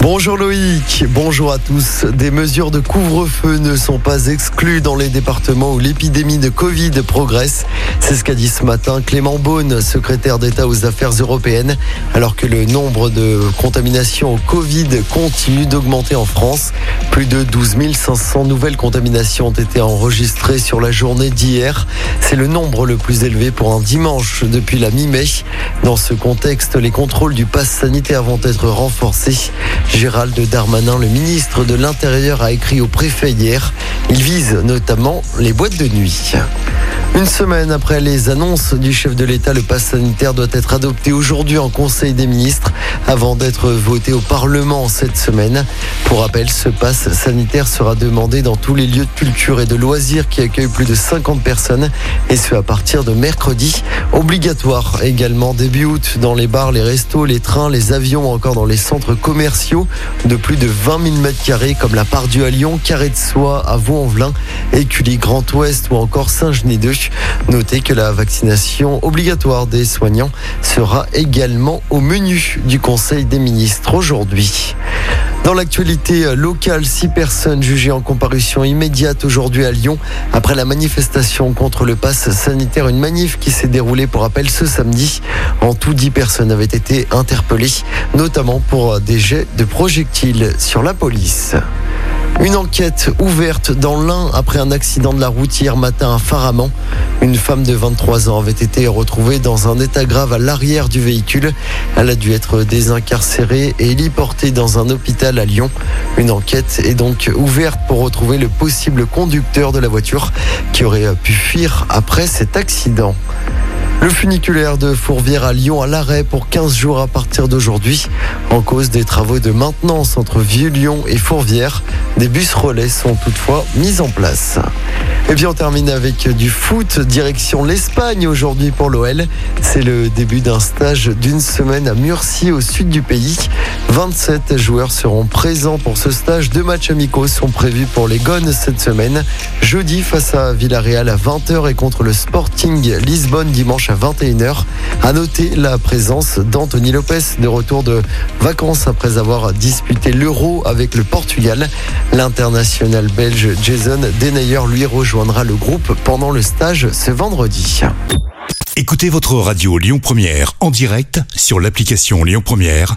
Bonjour Loïc, bonjour à tous. Des mesures de couvre-feu ne sont pas exclues dans les départements où l'épidémie de Covid progresse. C'est ce qu'a dit ce matin Clément Beaune, secrétaire d'État aux affaires européennes, alors que le nombre de contaminations au Covid continue d'augmenter en France. Plus de 12 500 nouvelles contaminations ont été enregistrées sur la journée d'hier. C'est le nombre le plus élevé pour un dimanche depuis la mi-mai. Dans ce contexte, les contrôles du pass sanitaire vont être renforcés. Gérald Darmanin, le ministre de l'Intérieur, a écrit au préfet hier. Il vise notamment les boîtes de nuit. Une semaine après les annonces du chef de l'État, le pass sanitaire doit être adopté aujourd'hui en Conseil des ministres avant d'être voté au Parlement cette semaine. Pour rappel, ce pass sanitaire sera demandé dans tous les lieux de culture et de loisirs qui accueillent plus de 50 personnes et ce à partir de mercredi. Obligatoire également début août dans les bars, les restos, les trains, les avions, encore dans les centres commerciaux de plus de 20 000 mètres carrés comme la Part-Dieu à Lyon, Carré de Soie à Vaux-en-Velin, Écully Grand Ouest ou encore Saint-Genis 2. Notez que la vaccination obligatoire des soignants sera également au menu du Conseil des ministres aujourd'hui. Dans l'actualité locale, six personnes jugées en comparution immédiate aujourd'hui à Lyon après la manifestation contre le pass sanitaire. Une manif qui s'est déroulée pour rappel ce samedi. En tout, dix personnes avaient été interpellées, notamment pour des jets de projectiles sur la police. Une enquête ouverte dans l'Ain après un accident de la route hier matin à Faraman. Une femme de 23 ans avait été retrouvée dans un état grave à l'arrière du véhicule. Elle a dû être désincarcérée et héliportée dans un hôpital à Lyon. Une enquête est donc ouverte pour retrouver le possible conducteur de la voiture qui aurait pu fuir après cet accident. Le funiculaire de Fourvière à Lyon à l'arrêt pour 15 jours à partir d'aujourd'hui. En cause des travaux de maintenance entre Vieux-Lyon et Fourvière, des bus relais sont toutefois mis en place. Et bien on termine avec du foot, direction l'Espagne aujourd'hui pour l'OL. C'est le début d'un stage d'une semaine à Murcie au sud du pays. 27 joueurs seront présents pour ce stage. Deux matchs amicaux sont prévus pour les Gones cette semaine. Jeudi face à Villarreal à 20h et contre le Sporting Lisbonne dimanche à 21h. À noter la présence d'Anthony Lopez de retour de vacances après avoir disputé l'Euro avec le Portugal. L'international belge Jason Denayer lui rejoindra le groupe pendant le stage ce vendredi. Écoutez votre radio Lyon Première en direct sur l'application Lyon Première,